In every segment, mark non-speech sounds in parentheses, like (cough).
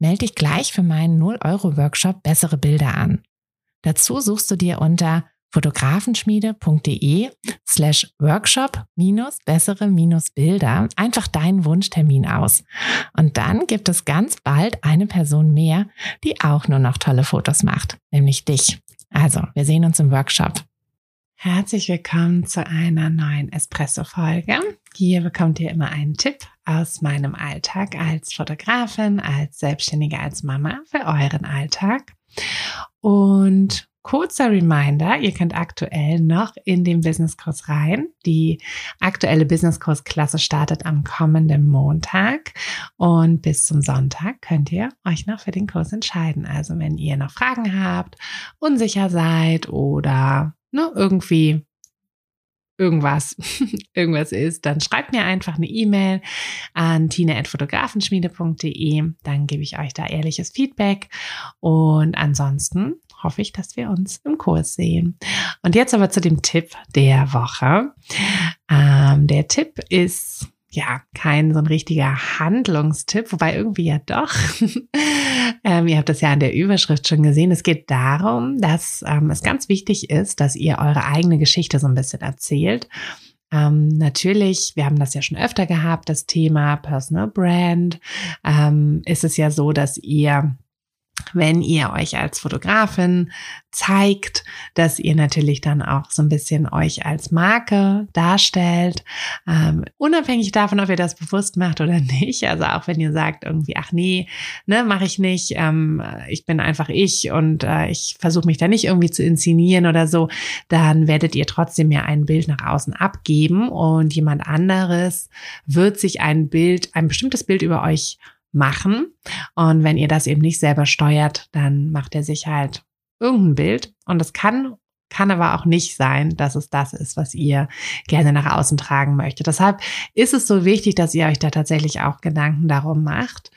Melde dich gleich für meinen 0-Euro-Workshop Bessere Bilder an. Dazu suchst du dir unter fotografenschmiede.de slash workshop minus bessere minus Bilder einfach deinen Wunschtermin aus. Und dann gibt es ganz bald eine Person mehr, die auch nur noch tolle Fotos macht, nämlich dich. Also, wir sehen uns im Workshop. Herzlich willkommen zu einer neuen Espresso-Folge. Hier bekommt ihr immer einen Tipp aus meinem Alltag als Fotografin, als Selbstständige, als Mama für euren Alltag. Und kurzer Reminder, ihr könnt aktuell noch in den Businesskurs rein. Die aktuelle Businesskursklasse startet am kommenden Montag und bis zum Sonntag könnt ihr euch noch für den Kurs entscheiden. Also wenn ihr noch Fragen habt, unsicher seid oder ne, irgendwie irgendwas, (laughs) irgendwas ist, dann schreibt mir einfach eine E-Mail an tine.fotografenschmiede.de. Dann gebe ich euch da ehrliches Feedback. Und ansonsten hoffe ich, dass wir uns im Kurs sehen. Und jetzt aber zu dem Tipp der Woche. Ähm, der Tipp ist ja, kein so ein richtiger Handlungstipp, wobei irgendwie ja doch. (laughs) ähm, ihr habt das ja an der Überschrift schon gesehen. Es geht darum, dass ähm, es ganz wichtig ist, dass ihr eure eigene Geschichte so ein bisschen erzählt. Ähm, natürlich, wir haben das ja schon öfter gehabt, das Thema Personal Brand. Ähm, ist es ja so, dass ihr wenn ihr euch als Fotografin zeigt, dass ihr natürlich dann auch so ein bisschen euch als Marke darstellt, ähm, unabhängig davon, ob ihr das bewusst macht oder nicht. Also auch wenn ihr sagt irgendwie, ach nee, ne, mache ich nicht, ähm, ich bin einfach ich und äh, ich versuche mich da nicht irgendwie zu inszenieren oder so, dann werdet ihr trotzdem ja ein Bild nach außen abgeben und jemand anderes wird sich ein Bild, ein bestimmtes Bild über euch machen. Und wenn ihr das eben nicht selber steuert, dann macht er sich halt irgendein Bild. Und das kann, kann aber auch nicht sein, dass es das ist, was ihr gerne nach außen tragen möchtet. Deshalb ist es so wichtig, dass ihr euch da tatsächlich auch Gedanken darum macht.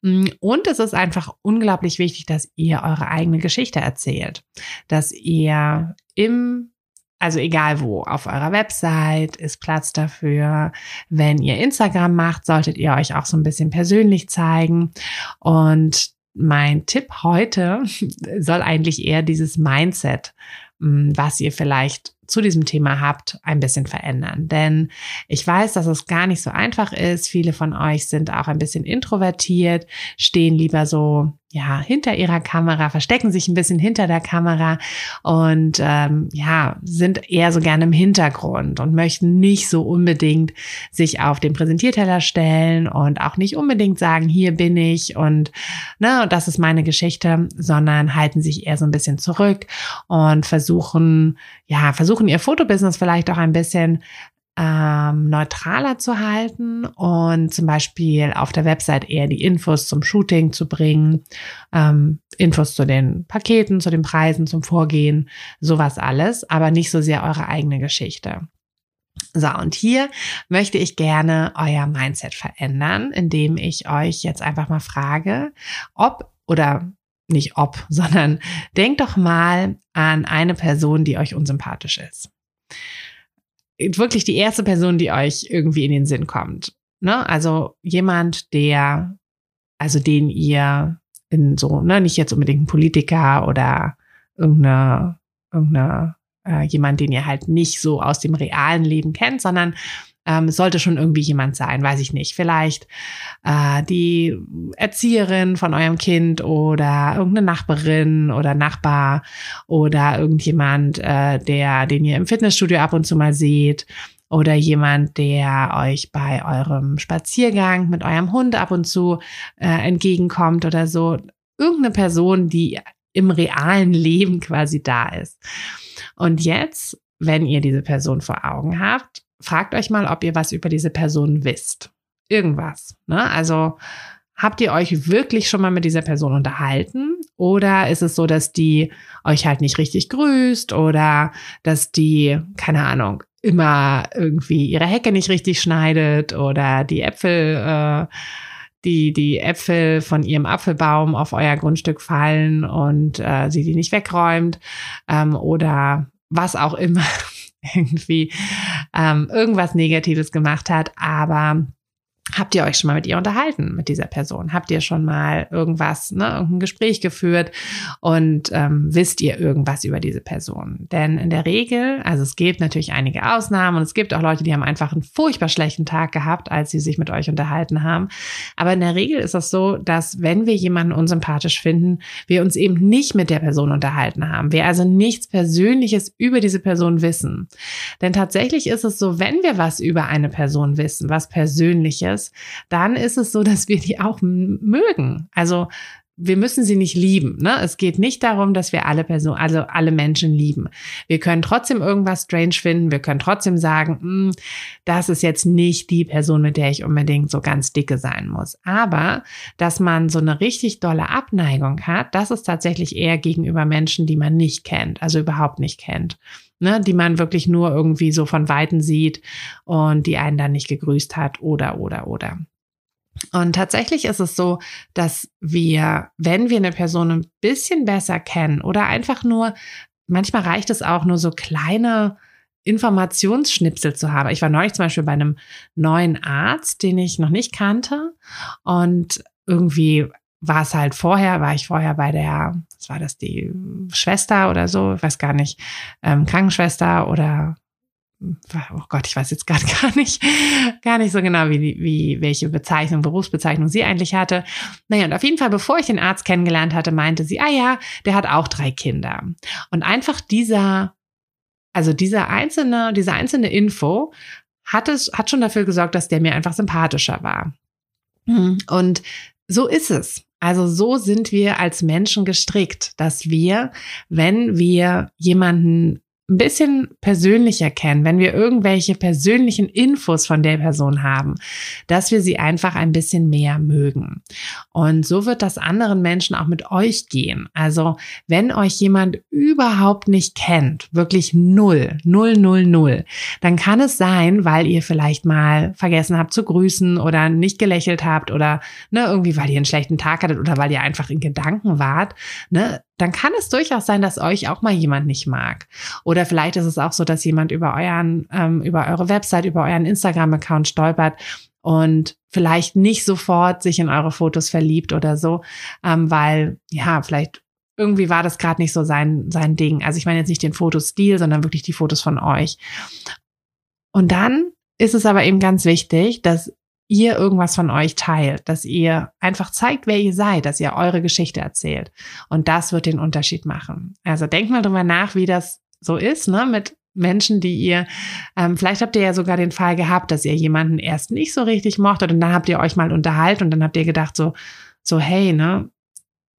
Und es ist einfach unglaublich wichtig, dass ihr eure eigene Geschichte erzählt, dass ihr im also egal wo, auf eurer Website ist Platz dafür. Wenn ihr Instagram macht, solltet ihr euch auch so ein bisschen persönlich zeigen. Und mein Tipp heute (laughs) soll eigentlich eher dieses Mindset, hm, was ihr vielleicht zu diesem Thema habt, ein bisschen verändern. Denn ich weiß, dass es gar nicht so einfach ist. Viele von euch sind auch ein bisschen introvertiert, stehen lieber so ja, hinter ihrer Kamera, verstecken sich ein bisschen hinter der Kamera und ähm, ja, sind eher so gerne im Hintergrund und möchten nicht so unbedingt sich auf den Präsentierteller stellen und auch nicht unbedingt sagen, hier bin ich und ne, das ist meine Geschichte, sondern halten sich eher so ein bisschen zurück und versuchen, ja, versuchen ihr Fotobusiness vielleicht auch ein bisschen ähm, neutraler zu halten und zum Beispiel auf der Website eher die Infos zum Shooting zu bringen, ähm, Infos zu den Paketen, zu den Preisen, zum Vorgehen, sowas alles, aber nicht so sehr eure eigene Geschichte. So, und hier möchte ich gerne euer Mindset verändern, indem ich euch jetzt einfach mal frage, ob oder nicht ob, (laughs) sondern denkt doch mal an eine Person, die euch unsympathisch ist wirklich die erste Person, die euch irgendwie in den Sinn kommt. Ne? Also jemand, der, also den ihr in so, ne, nicht jetzt unbedingt ein Politiker oder irgendeine, irgendeine, äh, jemand, den ihr halt nicht so aus dem realen Leben kennt, sondern ähm, sollte schon irgendwie jemand sein, weiß ich nicht. Vielleicht äh, die Erzieherin von eurem Kind oder irgendeine Nachbarin oder Nachbar oder irgendjemand, äh, der, den ihr im Fitnessstudio ab und zu mal seht oder jemand, der euch bei eurem Spaziergang mit eurem Hund ab und zu äh, entgegenkommt oder so. Irgendeine Person, die im realen Leben quasi da ist. Und jetzt, wenn ihr diese Person vor Augen habt, fragt euch mal, ob ihr was über diese Person wisst. Irgendwas. Ne? Also Habt ihr euch wirklich schon mal mit dieser Person unterhalten? Oder ist es so, dass die euch halt nicht richtig grüßt oder dass die, keine Ahnung, immer irgendwie ihre Hecke nicht richtig schneidet oder die Äpfel, äh, die, die Äpfel von ihrem Apfelbaum auf euer Grundstück fallen und äh, sie die nicht wegräumt ähm, oder was auch immer (laughs) irgendwie ähm, irgendwas Negatives gemacht hat, aber Habt ihr euch schon mal mit ihr unterhalten, mit dieser Person? Habt ihr schon mal irgendwas, ne, irgendein Gespräch geführt und ähm, wisst ihr irgendwas über diese Person? Denn in der Regel, also es gibt natürlich einige Ausnahmen und es gibt auch Leute, die haben einfach einen furchtbar schlechten Tag gehabt, als sie sich mit euch unterhalten haben. Aber in der Regel ist es so, dass wenn wir jemanden unsympathisch finden, wir uns eben nicht mit der Person unterhalten haben. Wir also nichts Persönliches über diese Person wissen. Denn tatsächlich ist es so, wenn wir was über eine Person wissen, was Persönliches, ist, dann ist es so, dass wir die auch mögen. Also wir müssen sie nicht lieben. Ne? Es geht nicht darum, dass wir alle Personen, also alle Menschen lieben. Wir können trotzdem irgendwas strange finden. Wir können trotzdem sagen, hm, das ist jetzt nicht die Person, mit der ich unbedingt so ganz dicke sein muss. Aber dass man so eine richtig dolle Abneigung hat, das ist tatsächlich eher gegenüber Menschen, die man nicht kennt, also überhaupt nicht kennt ne, die man wirklich nur irgendwie so von Weitem sieht und die einen dann nicht gegrüßt hat oder, oder, oder. Und tatsächlich ist es so, dass wir, wenn wir eine Person ein bisschen besser kennen oder einfach nur, manchmal reicht es auch nur so kleine Informationsschnipsel zu haben. Ich war neulich zum Beispiel bei einem neuen Arzt, den ich noch nicht kannte und irgendwie war es halt vorher, war ich vorher bei der, was war das, die Schwester oder so, ich weiß gar nicht, ähm, Krankenschwester oder oh Gott, ich weiß jetzt gerade (laughs) gar nicht, gar nicht so genau, wie, wie welche Bezeichnung, Berufsbezeichnung sie eigentlich hatte. Naja, und auf jeden Fall, bevor ich den Arzt kennengelernt hatte, meinte sie, ah ja, der hat auch drei Kinder. Und einfach dieser, also dieser einzelne, diese einzelne Info hat es, hat schon dafür gesorgt, dass der mir einfach sympathischer war. Und so ist es. Also so sind wir als Menschen gestrickt, dass wir, wenn wir jemanden ein bisschen persönlicher kennen, wenn wir irgendwelche persönlichen Infos von der Person haben, dass wir sie einfach ein bisschen mehr mögen. Und so wird das anderen Menschen auch mit euch gehen. Also wenn euch jemand überhaupt nicht kennt, wirklich null, null, null, null, dann kann es sein, weil ihr vielleicht mal vergessen habt zu grüßen oder nicht gelächelt habt oder ne, irgendwie, weil ihr einen schlechten Tag hattet oder weil ihr einfach in Gedanken wart, ne, dann kann es durchaus sein, dass euch auch mal jemand nicht mag. Oder vielleicht ist es auch so, dass jemand über euren, ähm, über eure Website, über euren Instagram-Account stolpert und vielleicht nicht sofort sich in eure Fotos verliebt oder so, ähm, weil ja, vielleicht irgendwie war das gerade nicht so sein, sein Ding. Also ich meine jetzt nicht den Fotostil, sondern wirklich die Fotos von euch. Und dann ist es aber eben ganz wichtig, dass ihr irgendwas von euch teilt, dass ihr einfach zeigt, wer ihr seid, dass ihr eure Geschichte erzählt. Und das wird den Unterschied machen. Also denkt mal drüber nach, wie das so ist, ne, mit Menschen, die ihr, ähm, vielleicht habt ihr ja sogar den Fall gehabt, dass ihr jemanden erst nicht so richtig mochtet und dann habt ihr euch mal unterhalten und dann habt ihr gedacht so, so, hey, ne,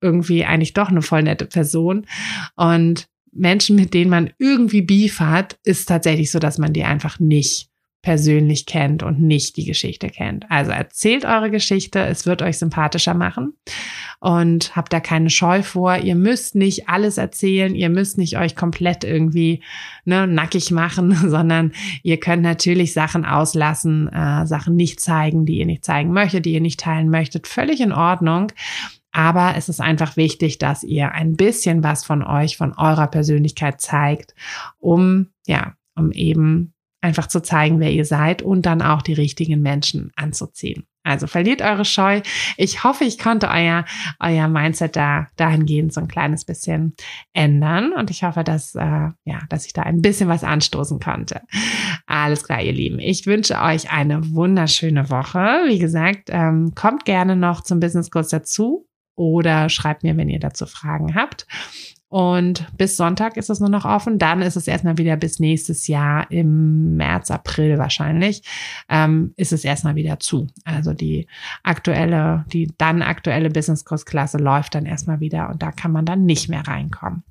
irgendwie eigentlich doch eine voll nette Person. Und Menschen, mit denen man irgendwie Beef hat, ist tatsächlich so, dass man die einfach nicht persönlich kennt und nicht die Geschichte kennt. Also erzählt eure Geschichte, es wird euch sympathischer machen und habt da keine Scheu vor. Ihr müsst nicht alles erzählen, ihr müsst nicht euch komplett irgendwie ne, nackig machen, (laughs) sondern ihr könnt natürlich Sachen auslassen, äh, Sachen nicht zeigen, die ihr nicht zeigen möchtet, die ihr nicht teilen möchtet. Völlig in Ordnung. Aber es ist einfach wichtig, dass ihr ein bisschen was von euch, von eurer Persönlichkeit zeigt, um, ja, um eben einfach zu zeigen, wer ihr seid und dann auch die richtigen Menschen anzuziehen. Also verliert eure Scheu. Ich hoffe, ich konnte euer, euer Mindset da dahingehend so ein kleines bisschen ändern. Und ich hoffe, dass, äh, ja, dass ich da ein bisschen was anstoßen konnte. Alles klar, ihr Lieben. Ich wünsche euch eine wunderschöne Woche. Wie gesagt, ähm, kommt gerne noch zum Business Kurs dazu oder schreibt mir, wenn ihr dazu Fragen habt. Und bis Sonntag ist es nur noch offen. Dann ist es erstmal wieder bis nächstes Jahr im März, April wahrscheinlich, ähm, ist es erstmal wieder zu. Also die aktuelle, die dann aktuelle Business Kurs Klasse läuft dann erstmal wieder und da kann man dann nicht mehr reinkommen.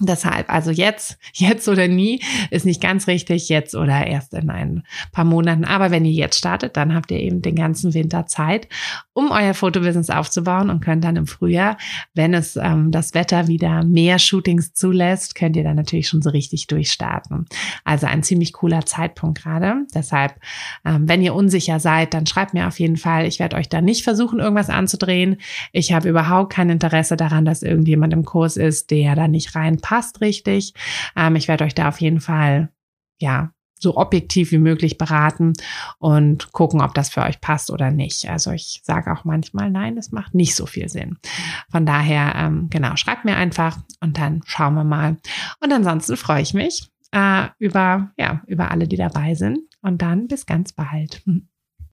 Deshalb, also jetzt, (laughs) jetzt oder nie ist nicht ganz richtig, jetzt oder erst in ein paar Monaten. Aber wenn ihr jetzt startet, dann habt ihr eben den ganzen Winter Zeit, um euer Fotobusiness aufzubauen und könnt dann im Frühjahr, wenn es ähm, das Wetter wieder mehr Shootings zulässt, könnt ihr dann natürlich schon so richtig durchstarten. Also ein ziemlich cooler Zeitpunkt gerade. Deshalb, ähm, wenn ihr unsicher seid, dann schreibt mir auf jeden Fall. Ich werde euch da nicht versuchen, irgendwas anzudrehen. Ich habe überhaupt kein Interesse daran, dass irgendjemand im Kurs ist, der da nicht reinpasst passt richtig. Ähm, ich werde euch da auf jeden Fall, ja, so objektiv wie möglich beraten und gucken, ob das für euch passt oder nicht. Also ich sage auch manchmal, nein, das macht nicht so viel Sinn. Von daher, ähm, genau, schreibt mir einfach und dann schauen wir mal. Und ansonsten freue ich mich äh, über, ja, über alle, die dabei sind. Und dann bis ganz bald. (laughs)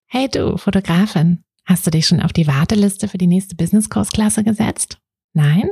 Hey du, Fotografin, hast du dich schon auf die Warteliste für die nächste Business-Kursklasse gesetzt? Nein?